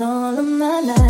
all of my life,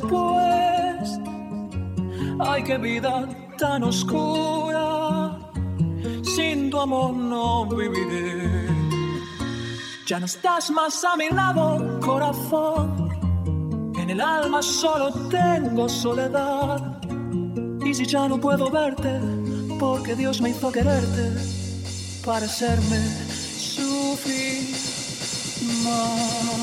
después. Ay, qué vida tan oscura, sin tu amor no viviré. Ya no estás más a mi lado, corazón. En el alma solo tengo soledad. Y si ya no puedo verte, porque Dios me hizo quererte para hacerme sufrir más.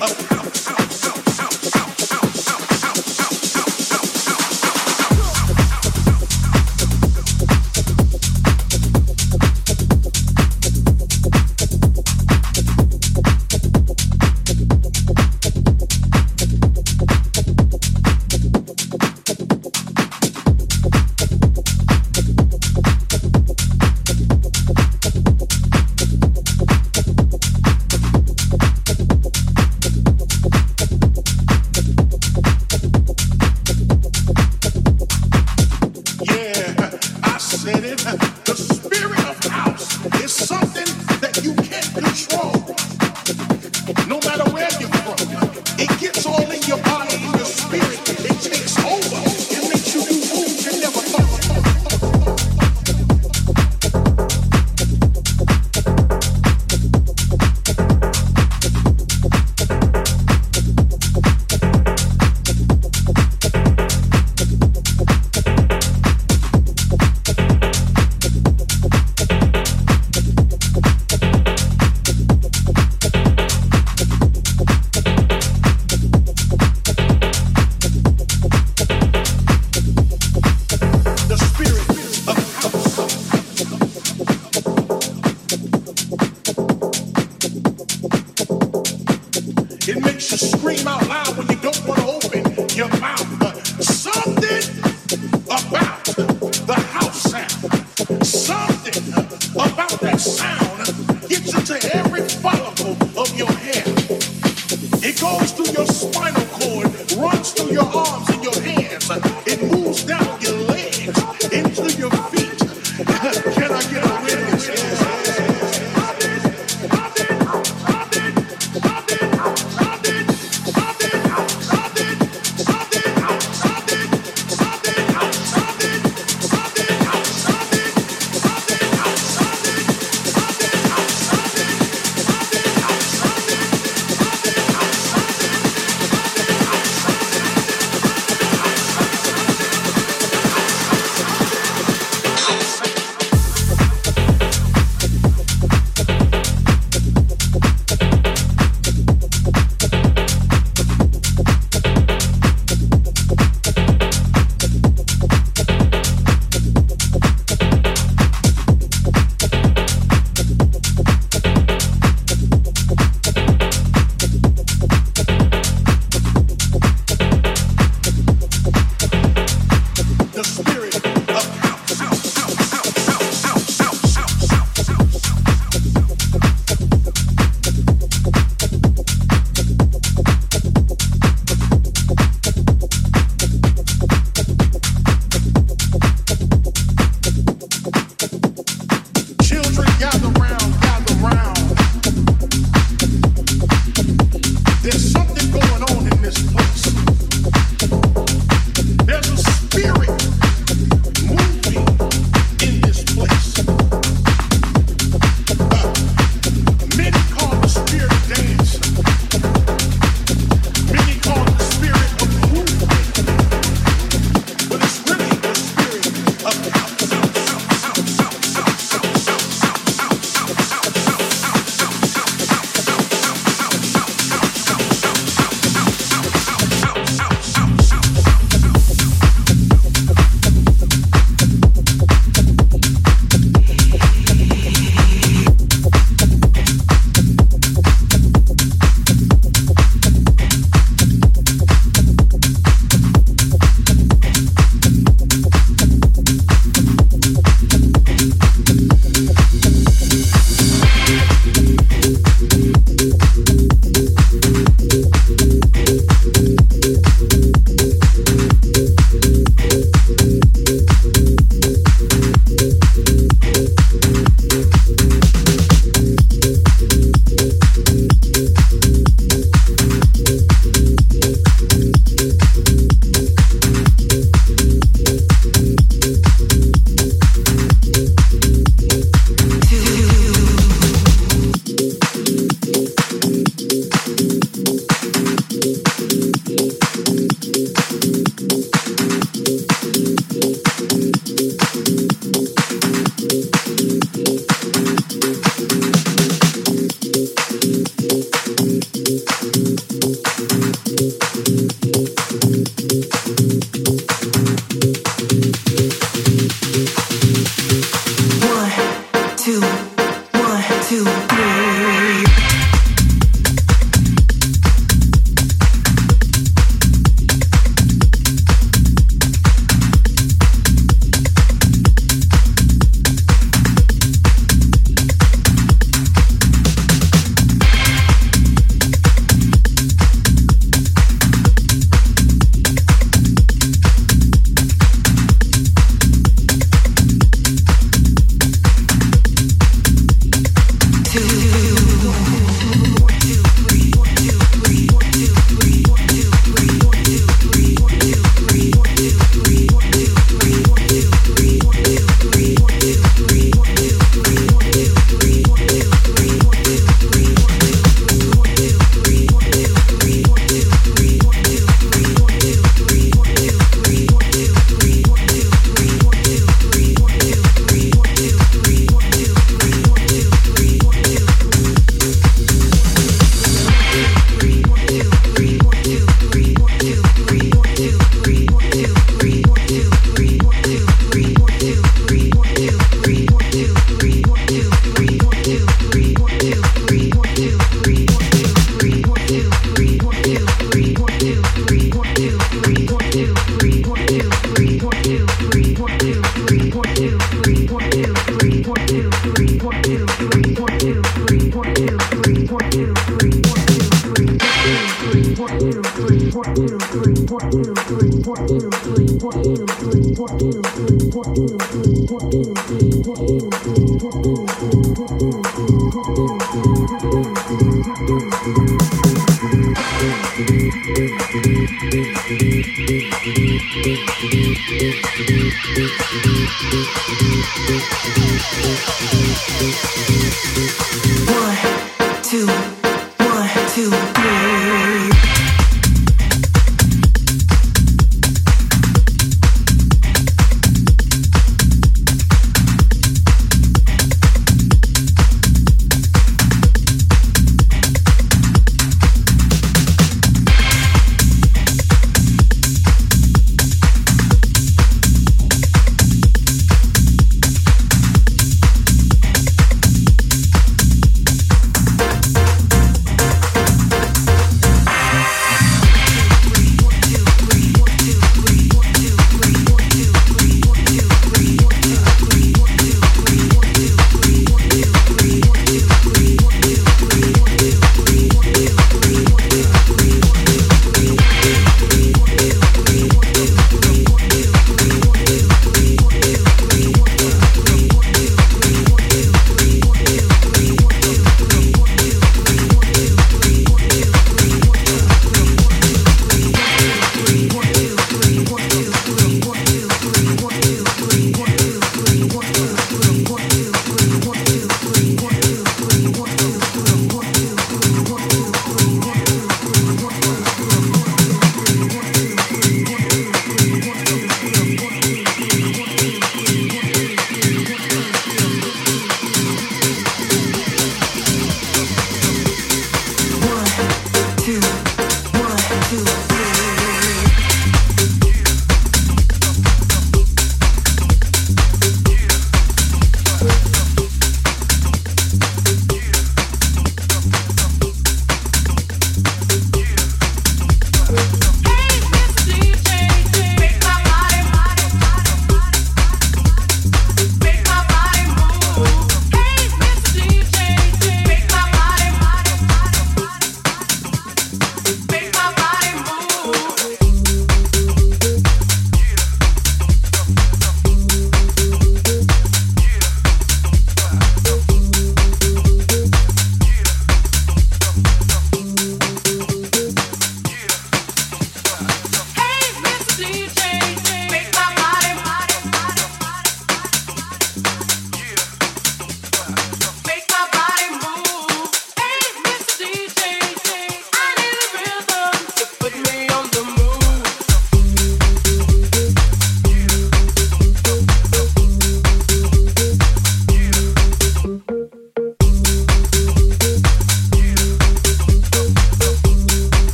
up.